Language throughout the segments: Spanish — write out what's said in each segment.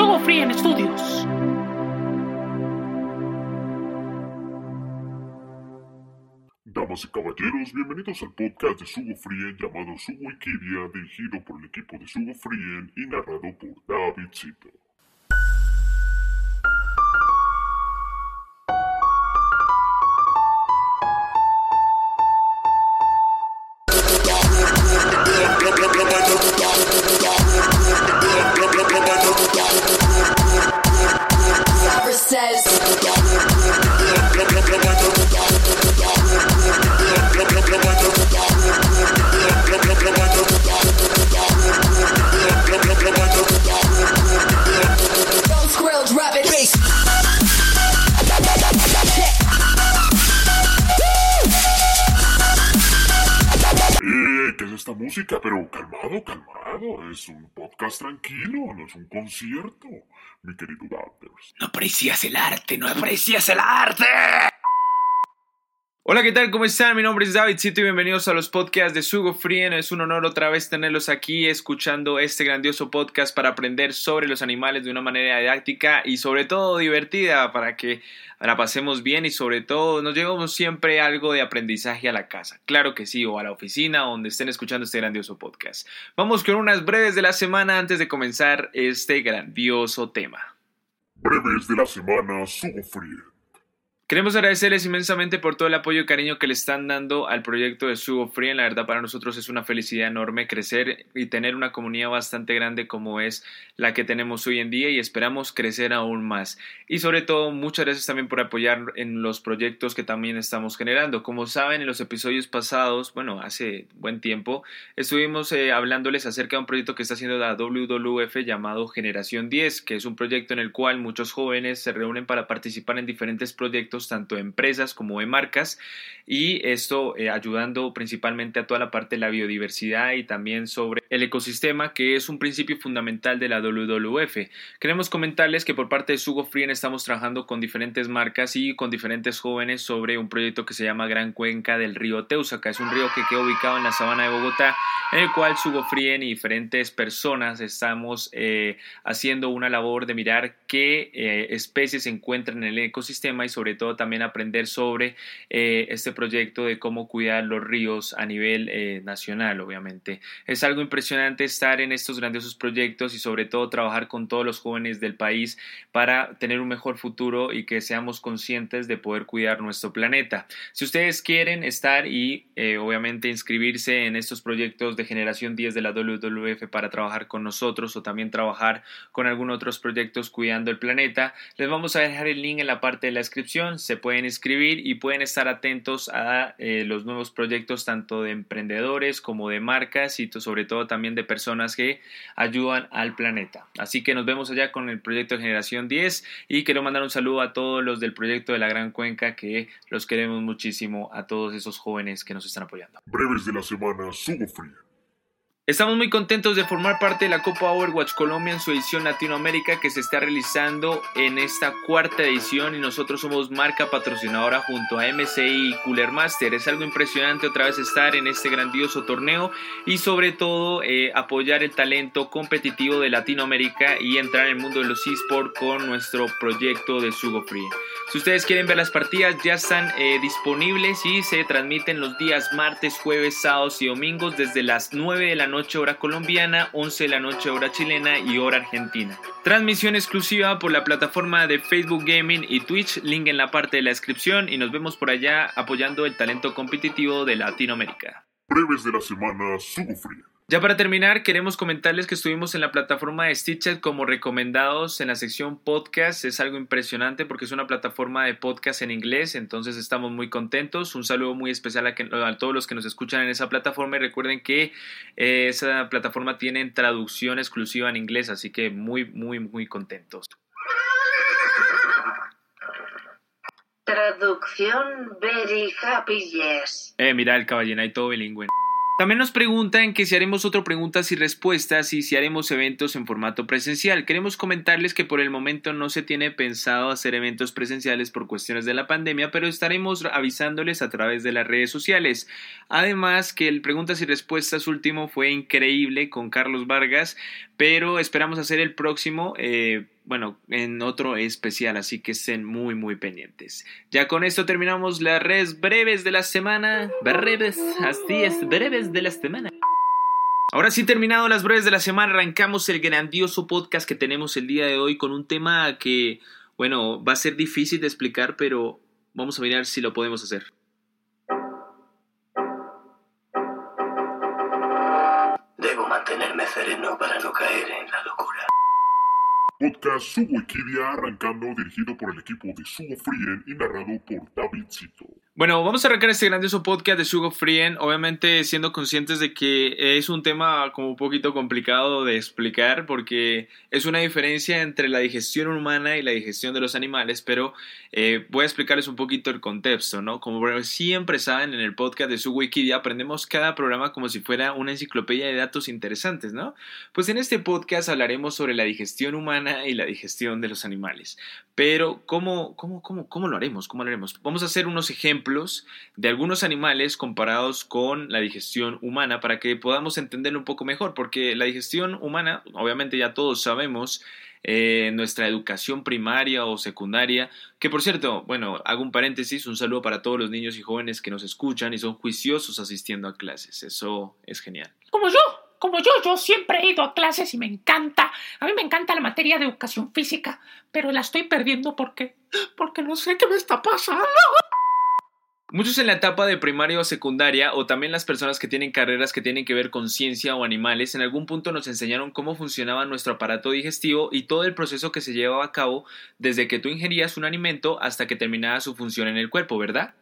Sugo Free en Estudios. Damas y caballeros, bienvenidos al podcast de Sugo Frien llamado Sugo Wikidia, dirigido por el equipo de Sugo Frien y narrado por David Cito. Música? Pero calmado, calmado. Es un podcast tranquilo, no es un concierto, mi querido. No aprecias el arte, no aprecias el arte. Hola, ¿qué tal? ¿Cómo están? Mi nombre es David Cito y bienvenidos a los podcasts de Sugo Frien. Es un honor otra vez tenerlos aquí escuchando este grandioso podcast para aprender sobre los animales de una manera didáctica y sobre todo divertida para que la pasemos bien y sobre todo nos llevemos siempre algo de aprendizaje a la casa. Claro que sí, o a la oficina donde estén escuchando este grandioso podcast. Vamos con unas breves de la semana antes de comenzar este grandioso tema. Breves de la semana, Sugo Frien. Queremos agradecerles inmensamente por todo el apoyo y cariño que le están dando al proyecto de Sugo Free. La verdad, para nosotros es una felicidad enorme crecer y tener una comunidad bastante grande como es la que tenemos hoy en día y esperamos crecer aún más. Y sobre todo, muchas gracias también por apoyar en los proyectos que también estamos generando. Como saben, en los episodios pasados, bueno, hace buen tiempo, estuvimos eh, hablándoles acerca de un proyecto que está haciendo la WWF llamado Generación 10, que es un proyecto en el cual muchos jóvenes se reúnen para participar en diferentes proyectos tanto de empresas como de marcas y esto eh, ayudando principalmente a toda la parte de la biodiversidad y también sobre el ecosistema que es un principio fundamental de la WWF. Queremos comentarles que por parte de Sugo Frien estamos trabajando con diferentes marcas y con diferentes jóvenes sobre un proyecto que se llama Gran Cuenca del río Teusaca. Es un río que queda ubicado en la sabana de Bogotá en el cual Sugo Frien y diferentes personas estamos eh, haciendo una labor de mirar qué eh, especies se encuentran en el ecosistema y sobre todo también aprender sobre eh, este proyecto de cómo cuidar los ríos a nivel eh, nacional, obviamente. Es algo impresionante estar en estos grandiosos proyectos y sobre todo trabajar con todos los jóvenes del país para tener un mejor futuro y que seamos conscientes de poder cuidar nuestro planeta. Si ustedes quieren estar y eh, obviamente inscribirse en estos proyectos de generación 10 de la WWF para trabajar con nosotros o también trabajar con algunos otros proyectos cuidando el planeta, les vamos a dejar el link en la parte de la descripción se pueden inscribir y pueden estar atentos a eh, los nuevos proyectos tanto de emprendedores como de marcas y sobre todo también de personas que ayudan al planeta. Así que nos vemos allá con el proyecto Generación 10 y quiero mandar un saludo a todos los del proyecto de la Gran Cuenca que los queremos muchísimo a todos esos jóvenes que nos están apoyando. Breves de la semana, Sugo Frien. Estamos muy contentos de formar parte de la Copa Overwatch Colombia en su edición Latinoamérica que se está realizando en esta cuarta edición y nosotros somos marca patrocinadora junto a MCI y Cooler Master. Es algo impresionante otra vez estar en este grandioso torneo y sobre todo eh, apoyar el talento competitivo de Latinoamérica y entrar en el mundo de los esports con nuestro proyecto de Sugo Free. Si ustedes quieren ver las partidas ya están eh, disponibles y se transmiten los días martes, jueves, sábados y domingos desde las 9 de la noche hora colombiana, 11 de la noche hora chilena y hora argentina. Transmisión exclusiva por la plataforma de Facebook Gaming y Twitch, link en la parte de la descripción y nos vemos por allá apoyando el talento competitivo de Latinoamérica. Breves de la semana, Sugo Frien. Ya para terminar, queremos comentarles que estuvimos en la plataforma de Stitcher como recomendados en la sección podcast. Es algo impresionante porque es una plataforma de podcast en inglés, entonces estamos muy contentos. Un saludo muy especial a todos los que nos escuchan en esa plataforma y recuerden que eh, esa plataforma tiene traducción exclusiva en inglés, así que muy, muy, muy contentos. Traducción Very Happy Yes. Eh, mira el caballero ahí todo bilingüe. También nos preguntan que si haremos otro preguntas y respuestas y si haremos eventos en formato presencial. Queremos comentarles que por el momento no se tiene pensado hacer eventos presenciales por cuestiones de la pandemia, pero estaremos avisándoles a través de las redes sociales. Además que el preguntas y respuestas último fue increíble con Carlos Vargas, pero esperamos hacer el próximo. Eh, bueno, en otro especial, así que estén muy, muy pendientes. Ya con esto terminamos las redes breves de la semana. Breves, así es, breves de la semana. Ahora sí, terminado las breves de la semana, arrancamos el grandioso podcast que tenemos el día de hoy con un tema que, bueno, va a ser difícil de explicar, pero vamos a mirar si lo podemos hacer. Debo mantenerme sereno para no caer en la locura. Podcast Sugo Wikidia arrancando dirigido por el equipo de Sugo Frien y narrado por Davidcito. Bueno, vamos a arrancar este grandioso podcast de Sugo Frien, obviamente siendo conscientes de que es un tema como un poquito complicado de explicar porque es una diferencia entre la digestión humana y la digestión de los animales, pero eh, voy a explicarles un poquito el contexto, ¿no? Como siempre saben, en el podcast de Sugo Wikidia aprendemos cada programa como si fuera una enciclopedia de datos interesantes, ¿no? Pues en este podcast hablaremos sobre la digestión humana y la digestión de los animales. Pero, ¿cómo, cómo, cómo, cómo lo haremos? ¿Cómo lo haremos? Vamos a hacer unos ejemplos de algunos animales comparados con la digestión humana para que podamos entenderlo un poco mejor, porque la digestión humana, obviamente ya todos sabemos, eh, nuestra educación primaria o secundaria, que por cierto, bueno, hago un paréntesis, un saludo para todos los niños y jóvenes que nos escuchan y son juiciosos asistiendo a clases, eso es genial. Como yo, como yo, yo siempre he ido a clases y me encanta. A mí me encanta la materia de educación física, pero la estoy perdiendo porque porque no sé qué me está pasando. Muchos en la etapa de primaria o secundaria, o también las personas que tienen carreras que tienen que ver con ciencia o animales, en algún punto nos enseñaron cómo funcionaba nuestro aparato digestivo y todo el proceso que se llevaba a cabo desde que tú ingerías un alimento hasta que terminaba su función en el cuerpo, ¿verdad?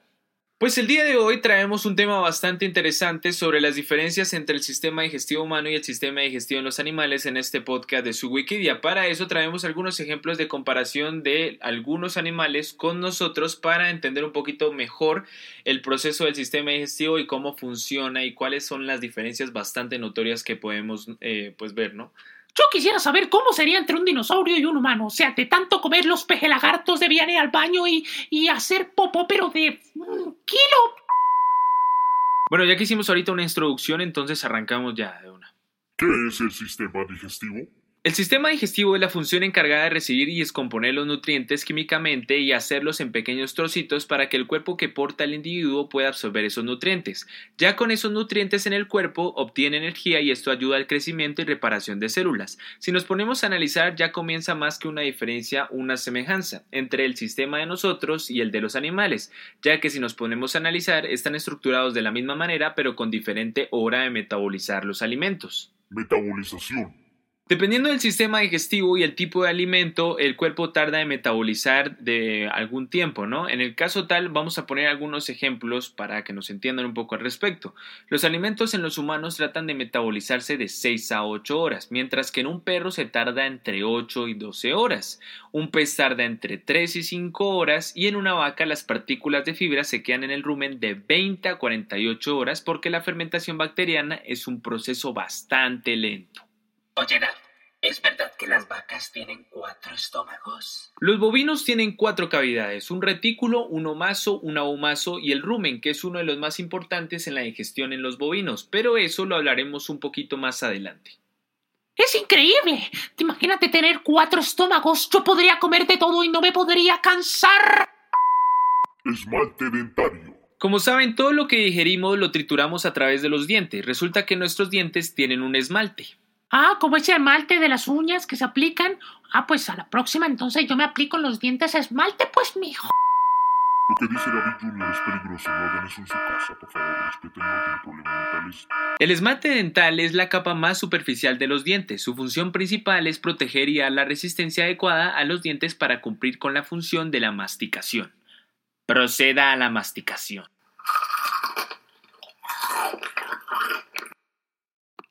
Pues el día de hoy traemos un tema bastante interesante sobre las diferencias entre el sistema digestivo humano y el sistema digestivo en los animales en este podcast de su Wikidia. Para eso traemos algunos ejemplos de comparación de algunos animales con nosotros para entender un poquito mejor el proceso del sistema digestivo y cómo funciona y cuáles son las diferencias bastante notorias que podemos eh, pues ver, ¿no? Yo quisiera saber cómo sería entre un dinosaurio y un humano. O sea, de tanto comer los pejelagartos debían ir al baño y, y hacer popó, pero de un kilo. Bueno, ya que hicimos ahorita una introducción, entonces arrancamos ya de una. ¿Qué es el sistema digestivo? El sistema digestivo es la función encargada de recibir y descomponer los nutrientes químicamente y hacerlos en pequeños trocitos para que el cuerpo que porta el individuo pueda absorber esos nutrientes. Ya con esos nutrientes en el cuerpo obtiene energía y esto ayuda al crecimiento y reparación de células. Si nos ponemos a analizar ya comienza más que una diferencia, una semejanza entre el sistema de nosotros y el de los animales, ya que si nos ponemos a analizar están estructurados de la misma manera pero con diferente hora de metabolizar los alimentos. Metabolización. Dependiendo del sistema digestivo y el tipo de alimento, el cuerpo tarda en metabolizar de algún tiempo, ¿no? En el caso tal, vamos a poner algunos ejemplos para que nos entiendan un poco al respecto. Los alimentos en los humanos tratan de metabolizarse de 6 a 8 horas, mientras que en un perro se tarda entre 8 y 12 horas. Un pez tarda entre 3 y 5 horas y en una vaca las partículas de fibra se quedan en el rumen de 20 a 48 horas porque la fermentación bacteriana es un proceso bastante lento. Oye, Dad, ¿es verdad que las vacas tienen cuatro estómagos? Los bovinos tienen cuatro cavidades, un retículo, un omaso, un ahumaso y el rumen, que es uno de los más importantes en la digestión en los bovinos, pero eso lo hablaremos un poquito más adelante. Es increíble. Imagínate tener cuatro estómagos. Yo podría comer de todo y no me podría cansar. Esmalte dentario. Como saben, todo lo que digerimos lo trituramos a través de los dientes. Resulta que nuestros dientes tienen un esmalte. Ah, como ese esmalte de las uñas que se aplican. Ah, pues a la próxima entonces yo me aplico en los dientes esmalte, pues mijo. Lo que dice David Jr. es peligroso. No hagan eso en su casa, por favor. Respeten, no tienen problemas mentales. El esmalte dental es la capa más superficial de los dientes. Su función principal es proteger y dar la resistencia adecuada a los dientes para cumplir con la función de la masticación. Proceda a la masticación.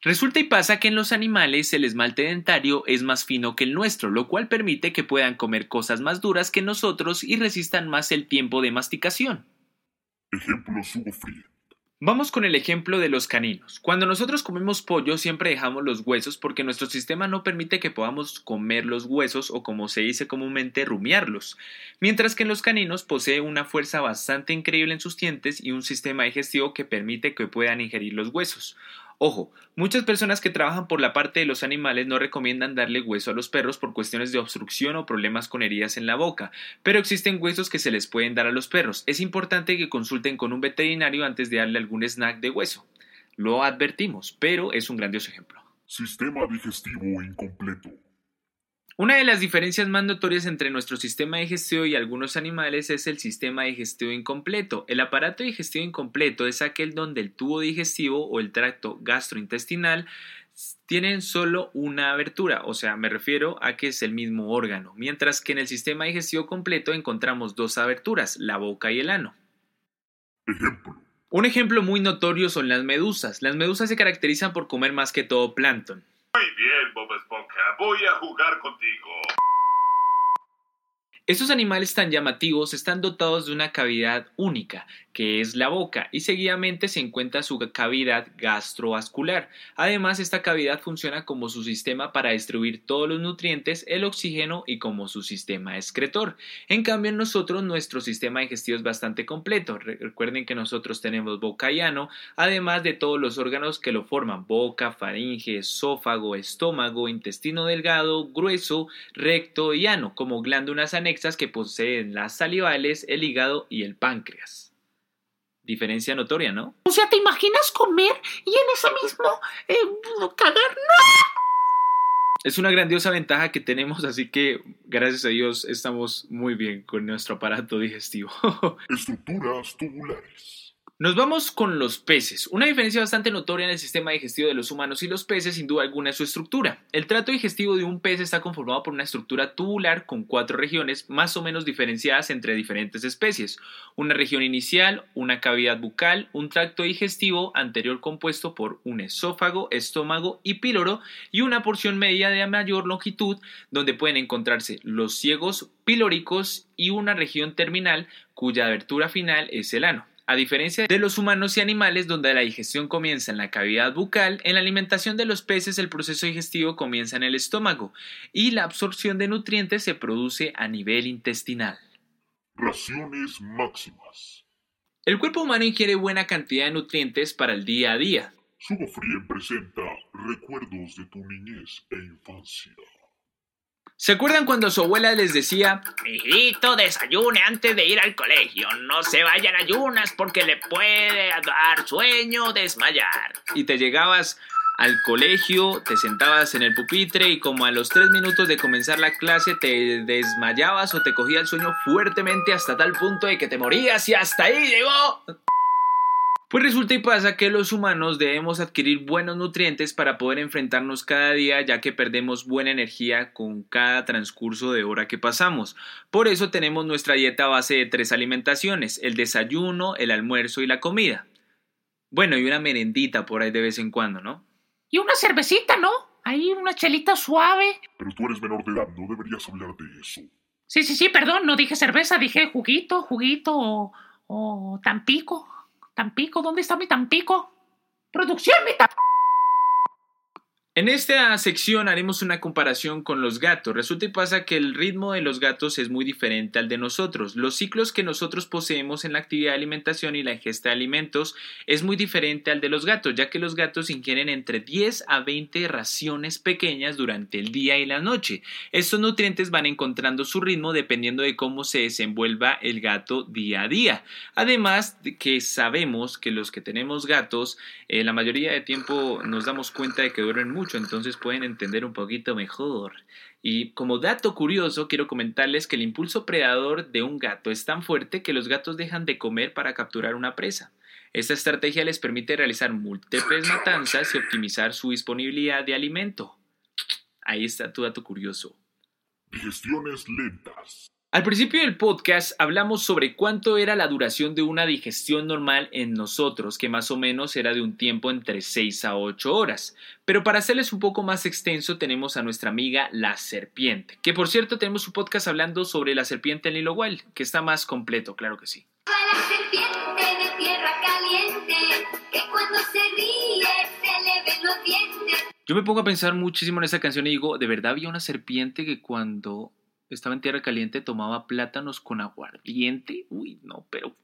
Resulta y pasa que en los animales el esmalte dentario es más fino que el nuestro, lo cual permite que puedan comer cosas más duras que nosotros y resistan más el tiempo de masticación. Ejemplo Sugo. Vamos con el ejemplo de los caninos. Cuando nosotros comemos pollo siempre dejamos los huesos porque nuestro sistema no permite que podamos comer los huesos o como se dice comúnmente rumiarlos, mientras que en los caninos posee una fuerza bastante increíble en sus dientes y un sistema digestivo que permite que puedan ingerir los huesos. Ojo, muchas personas que trabajan por la parte de los animales no recomiendan darle hueso a los perros por cuestiones de obstrucción o problemas con heridas en la boca, pero existen huesos que se les pueden dar a los perros. Es importante que consulten con un veterinario antes de darle algún snack de hueso. Lo advertimos, pero es un grandioso ejemplo. Sistema digestivo incompleto. Una de las diferencias más notorias entre nuestro sistema digestivo y algunos animales es el sistema digestivo incompleto. El aparato digestivo incompleto es aquel donde el tubo digestivo o el tracto gastrointestinal tienen solo una abertura, o sea, me refiero a que es el mismo órgano, mientras que en el sistema digestivo completo encontramos dos aberturas, la boca y el ano. Ejemplo. Un ejemplo muy notorio son las medusas. Las medusas se caracterizan por comer más que todo plancton. Muy bien, Bob Esponja. Voy a jugar contigo. Estos animales tan llamativos están dotados de una cavidad única, que es la boca, y seguidamente se encuentra su cavidad gastrovascular. Además, esta cavidad funciona como su sistema para distribuir todos los nutrientes, el oxígeno y como su sistema excretor. En cambio, en nosotros nuestro sistema digestivo es bastante completo. Recuerden que nosotros tenemos boca y ano, además de todos los órganos que lo forman, boca, faringe, esófago, estómago, intestino delgado, grueso, recto y ano, como glándulas anexas que poseen las salivales, el hígado y el páncreas. Diferencia notoria, ¿no? O sea, ¿te imaginas comer y en ese mismo eh, cagar? ¡No! Es una grandiosa ventaja que tenemos, así que gracias a Dios estamos muy bien con nuestro aparato digestivo. Estructuras tubulares. Nos vamos con los peces. Una diferencia bastante notoria en el sistema digestivo de los humanos y los peces, sin duda alguna, es su estructura. El trato digestivo de un pez está conformado por una estructura tubular con cuatro regiones más o menos diferenciadas entre diferentes especies. Una región inicial, una cavidad bucal, un tracto digestivo anterior compuesto por un esófago, estómago y píloro y una porción media de mayor longitud donde pueden encontrarse los ciegos pilóricos y una región terminal cuya abertura final es el ano. A diferencia de los humanos y animales donde la digestión comienza en la cavidad bucal, en la alimentación de los peces el proceso digestivo comienza en el estómago y la absorción de nutrientes se produce a nivel intestinal. Raciones máximas. El cuerpo humano ingiere buena cantidad de nutrientes para el día a día. Sugo Frien presenta recuerdos de tu niñez e infancia. ¿Se acuerdan cuando su abuela les decía, Mijito, desayune antes de ir al colegio. No se vayan ayunas porque le puede dar sueño desmayar. y te llegabas al colegio, te sentabas en el pupitre y como a los tres minutos de comenzar la clase te desmayabas o te cogía el sueño fuertemente hasta tal punto de que te morías y hasta ahí llegó? Pues resulta y pasa que los humanos debemos adquirir buenos nutrientes para poder enfrentarnos cada día ya que perdemos buena energía con cada transcurso de hora que pasamos. Por eso tenemos nuestra dieta a base de tres alimentaciones, el desayuno, el almuerzo y la comida. Bueno, y una merendita por ahí de vez en cuando, ¿no? Y una cervecita, ¿no? Ahí una chelita suave. Pero tú eres menor de edad, no deberías hablar de eso. Sí, sí, sí, perdón, no dije cerveza, dije juguito, juguito o, o tampico. Tampico, ¿dónde está mi Tampico? Producción, mi Tampico. En esta sección haremos una comparación con los gatos. Resulta y pasa que el ritmo de los gatos es muy diferente al de nosotros. Los ciclos que nosotros poseemos en la actividad de alimentación y la ingesta de alimentos es muy diferente al de los gatos, ya que los gatos ingieren entre 10 a 20 raciones pequeñas durante el día y la noche. Estos nutrientes van encontrando su ritmo dependiendo de cómo se desenvuelva el gato día a día. Además de que sabemos que los que tenemos gatos, eh, la mayoría de tiempo nos damos cuenta de que duermen mucho entonces pueden entender un poquito mejor. Y como dato curioso, quiero comentarles que el impulso predador de un gato es tan fuerte que los gatos dejan de comer para capturar una presa. Esta estrategia les permite realizar múltiples matanzas y optimizar su disponibilidad de alimento. Ahí está tu dato curioso. Digestiones lentas. Al principio del podcast hablamos sobre cuánto era la duración de una digestión normal en nosotros, que más o menos era de un tiempo entre 6 a 8 horas. Pero para hacerles un poco más extenso tenemos a nuestra amiga la serpiente, que por cierto tenemos un podcast hablando sobre la serpiente en Lilo Wild, que está más completo, claro que sí. la serpiente de tierra caliente, que cuando se ríe se le ven los dientes. Yo me pongo a pensar muchísimo en esa canción y digo, ¿de verdad había una serpiente que cuando estaba en tierra caliente tomaba plátanos con aguardiente? Uy, no, pero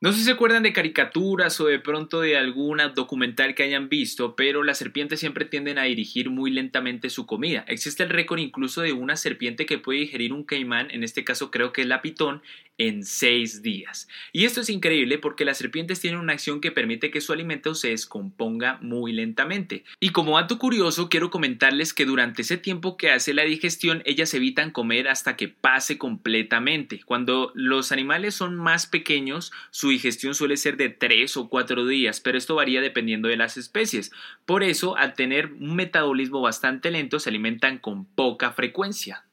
No sé si se acuerdan de caricaturas o de pronto de alguna documental que hayan visto, pero las serpientes siempre tienden a dirigir muy lentamente su comida. Existe el récord incluso de una serpiente que puede digerir un caimán, en este caso creo que es la pitón, en seis días. Y esto es increíble porque las serpientes tienen una acción que permite que su alimento se descomponga muy lentamente. Y como dato curioso, quiero comentarles que durante ese tiempo que hace la digestión, ellas evitan comer hasta que pase completamente. Cuando los animales son más pequeños, su digestión suele ser de tres o cuatro días, pero esto varía dependiendo de las especies. Por eso, al tener un metabolismo bastante lento, se alimentan con poca frecuencia.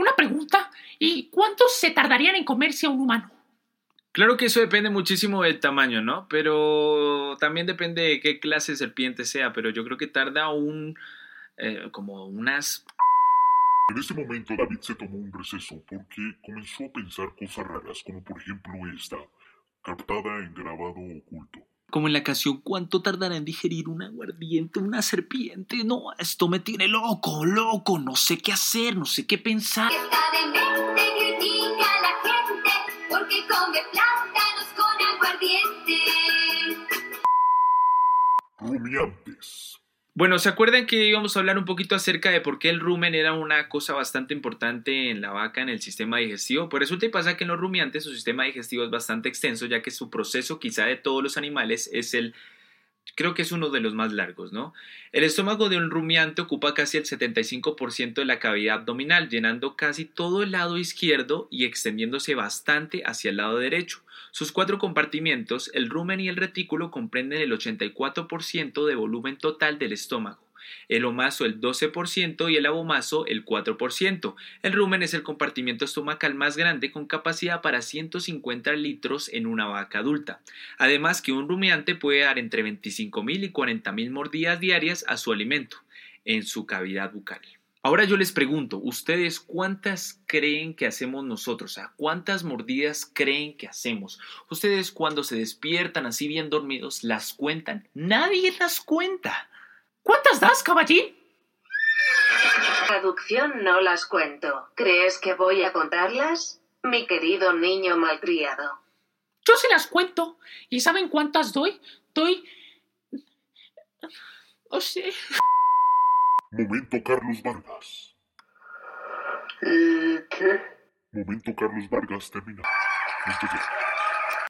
Una pregunta. ¿Y cuántos se tardarían en comerse a un humano? Claro que eso depende muchísimo del tamaño, ¿no? Pero también depende de qué clase de serpiente sea, pero yo creo que tarda un... eh, como unas... En ese momento David se tomó un receso porque comenzó a pensar cosas raras, como por ejemplo esta, captada en grabado oculto. Como en la canción, ¿cuánto tardará en digerir un aguardiente una serpiente? No, esto me tiene loco, loco, no sé qué hacer, no sé qué pensar. Está demente, critica a la gente porque come plátanos con aguardiente. Rumiantes. Bueno, ¿se acuerdan que íbamos a hablar un poquito acerca de por qué el rumen era una cosa bastante importante en la vaca en el sistema digestivo? Pues resulta y pasa que en los rumiantes su sistema digestivo es bastante extenso, ya que su proceso quizá de todos los animales es el creo que es uno de los más largos, ¿no? El estómago de un rumiante ocupa casi el 75% de la cavidad abdominal, llenando casi todo el lado izquierdo y extendiéndose bastante hacia el lado derecho. Sus cuatro compartimientos, el rumen y el retículo, comprenden el 84% de volumen total del estómago. El omaso el 12% y el abomaso el 4%. El rumen es el compartimiento estomacal más grande con capacidad para 150 litros en una vaca adulta. Además que un rumiante puede dar entre 25.000 y 40.000 mordidas diarias a su alimento en su cavidad bucal. Ahora yo les pregunto, ¿ustedes cuántas creen que hacemos nosotros? O sea, ¿cuántas mordidas creen que hacemos? ¿Ustedes cuando se despiertan así bien dormidos las cuentan? Nadie las cuenta. ¿Cuántas das, caballín? Traducción no las cuento. ¿Crees que voy a contarlas? Mi querido niño malcriado. Yo se las cuento. ¿Y saben cuántas doy? Doy... O sea... Momento Carlos Vargas. Mm, ¿qué? Momento Carlos Vargas termina. Ya.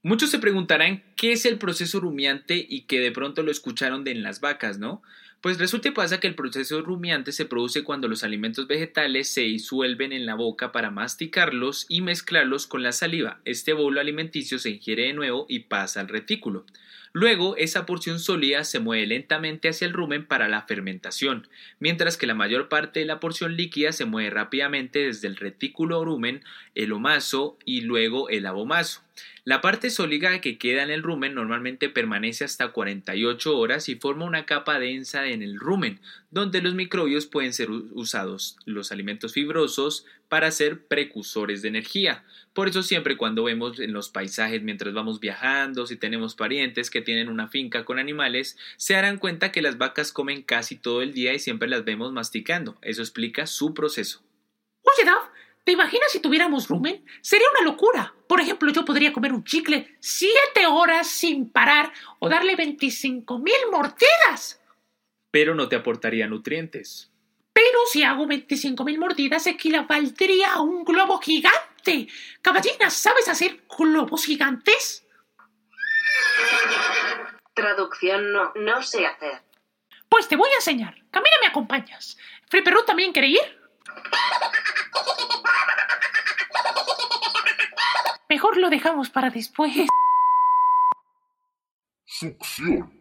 Muchos se preguntarán qué es el proceso rumiante y que de pronto lo escucharon de en las vacas, ¿no? Pues resulta y pasa que el proceso rumiante se produce cuando los alimentos vegetales se disuelven en la boca para masticarlos y mezclarlos con la saliva. Este bolo alimenticio se ingiere de nuevo y pasa al retículo. Luego, esa porción sólida se mueve lentamente hacia el rumen para la fermentación, mientras que la mayor parte de la porción líquida se mueve rápidamente desde el retículo rumen, el omaso y luego el abomaso. La parte sólida que queda en el rumen normalmente permanece hasta 48 horas y forma una capa densa en el rumen, donde los microbios pueden ser usados, los alimentos fibrosos, para ser precursores de energía. Por eso siempre cuando vemos en los paisajes mientras vamos viajando, si tenemos parientes que tienen una finca con animales, se darán cuenta que las vacas comen casi todo el día y siempre las vemos masticando. Eso explica su proceso. Oye, Dav, ¿te imaginas si tuviéramos rumen? Sería una locura. Por ejemplo, yo podría comer un chicle siete horas sin parar o darle 25 mil mordidas. Pero no te aportaría nutrientes. Pero si hago 25 mil mordidas, equivaldría a un globo gigante. Caballina, ¿sabes hacer globos gigantes? Traducción no, no sé hacer. Pues te voy a enseñar. Camina, me acompañas. ¿Free Perú también quiere ir? Mejor lo dejamos para después. Succión.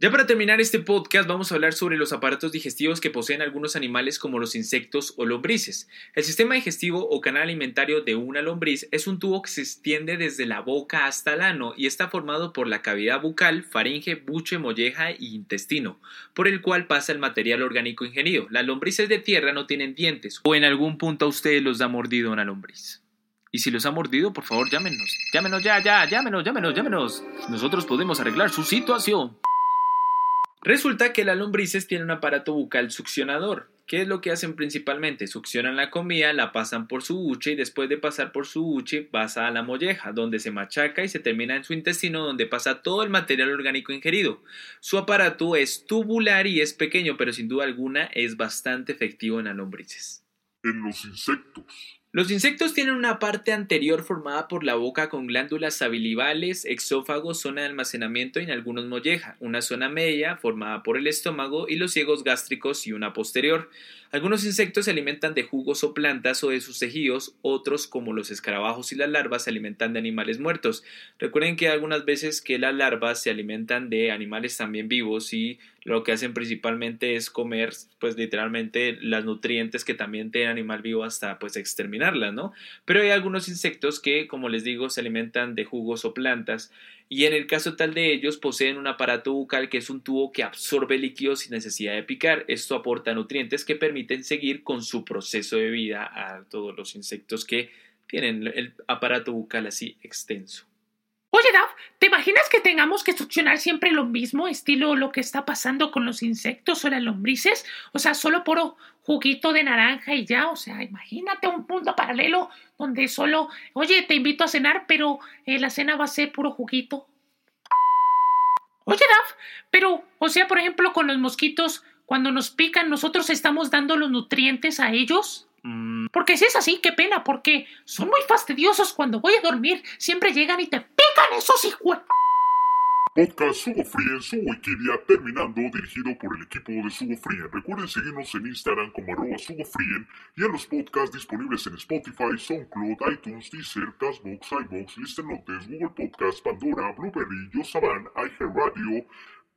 Ya para terminar este podcast vamos a hablar sobre los aparatos digestivos que poseen algunos animales como los insectos o lombrices. El sistema digestivo o canal alimentario de una lombriz es un tubo que se extiende desde la boca hasta el ano y está formado por la cavidad bucal, faringe, buche, molleja y intestino, por el cual pasa el material orgánico ingerido. Las lombrices de tierra no tienen dientes o en algún punto a ustedes los ha mordido una lombriz. Y si los ha mordido, por favor llámenos. Llámenos ya, ya, llámenos, llámenos, llámenos. Nosotros podemos arreglar su situación. Resulta que las lombrices tienen un aparato bucal succionador. ¿Qué es lo que hacen principalmente? Succionan la comida, la pasan por su buche y después de pasar por su buche pasa a la molleja, donde se machaca y se termina en su intestino donde pasa todo el material orgánico ingerido. Su aparato es tubular y es pequeño, pero sin duda alguna es bastante efectivo en las lombrices. En los insectos. Los insectos tienen una parte anterior formada por la boca con glándulas sabilivales, exófago, zona de almacenamiento y en algunos molleja, una zona media formada por el estómago y los ciegos gástricos y una posterior. Algunos insectos se alimentan de jugos o plantas o de sus tejidos, otros como los escarabajos y las larvas se alimentan de animales muertos. Recuerden que algunas veces que las larvas se alimentan de animales también vivos y lo que hacen principalmente es comer pues literalmente las nutrientes que también tiene animal vivo hasta pues exterminarlas, ¿no? Pero hay algunos insectos que como les digo se alimentan de jugos o plantas y en el caso tal de ellos poseen un aparato bucal que es un tubo que absorbe líquidos sin necesidad de picar. Esto aporta nutrientes que permiten seguir con su proceso de vida a todos los insectos que tienen el aparato bucal así extenso. Oye, Dav, ¿te imaginas que tengamos que succionar siempre lo mismo, estilo lo que está pasando con los insectos o las lombrices? O sea, solo puro juguito de naranja y ya. O sea, imagínate un mundo paralelo donde solo, oye, te invito a cenar, pero eh, la cena va a ser puro juguito. Oye, Dav, pero, o sea, por ejemplo, con los mosquitos, cuando nos pican, nosotros estamos dando los nutrientes a ellos. Porque si es así, qué pena, porque son muy fastidiosos cuando voy a dormir. Siempre llegan y te pican esos hijos. Podcast su Wikidia terminando, dirigido por el equipo de Sugo Free. Recuerden seguirnos en Instagram como arroba y en los podcasts disponibles en Spotify, SoundCloud, iTunes, Deezer, Castbox, iBox, Listen Notes, Google Podcasts, Pandora, Blueberry, Yosaban, iHeartRadio,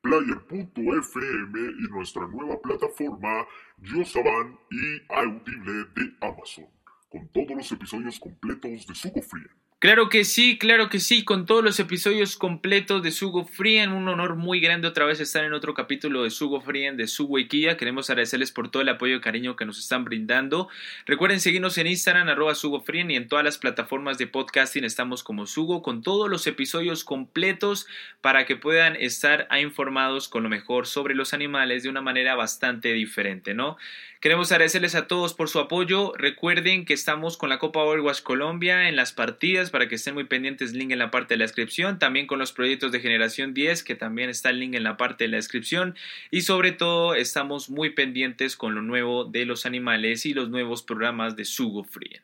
Player.fm y nuestra nueva plataforma Yosaban y Audible de Amazon, con todos los episodios completos de Sugo Free. Claro que sí, claro que sí, con todos los episodios completos de Sugo Frien, un honor muy grande otra vez estar en otro capítulo de Sugo Frien de Sugo Ikia. Queremos agradecerles por todo el apoyo y cariño que nos están brindando. Recuerden seguirnos en Instagram, arroba Sugo y en todas las plataformas de podcasting estamos como Sugo, con todos los episodios completos para que puedan estar informados con lo mejor sobre los animales de una manera bastante diferente, ¿no? Queremos agradecerles a todos por su apoyo. Recuerden que estamos con la Copa Overwatch Colombia en las partidas para que estén muy pendientes, link en la parte de la descripción. También con los proyectos de generación 10, que también está el link en la parte de la descripción. Y sobre todo, estamos muy pendientes con lo nuevo de los animales y los nuevos programas de Sugo Free.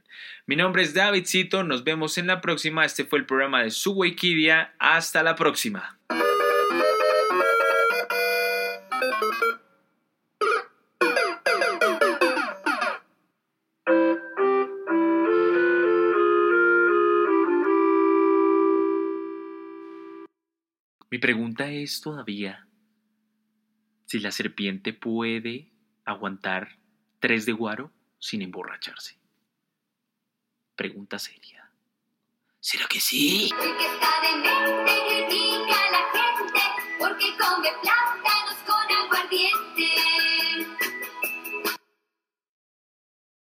Mi nombre es Davidcito. Nos vemos en la próxima. Este fue el programa de Sugo. Hasta la próxima. Mi pregunta es todavía si la serpiente puede aguantar tres de guaro sin emborracharse. Pregunta seria. ¿Será que sí? El que está critica a la gente porque come plata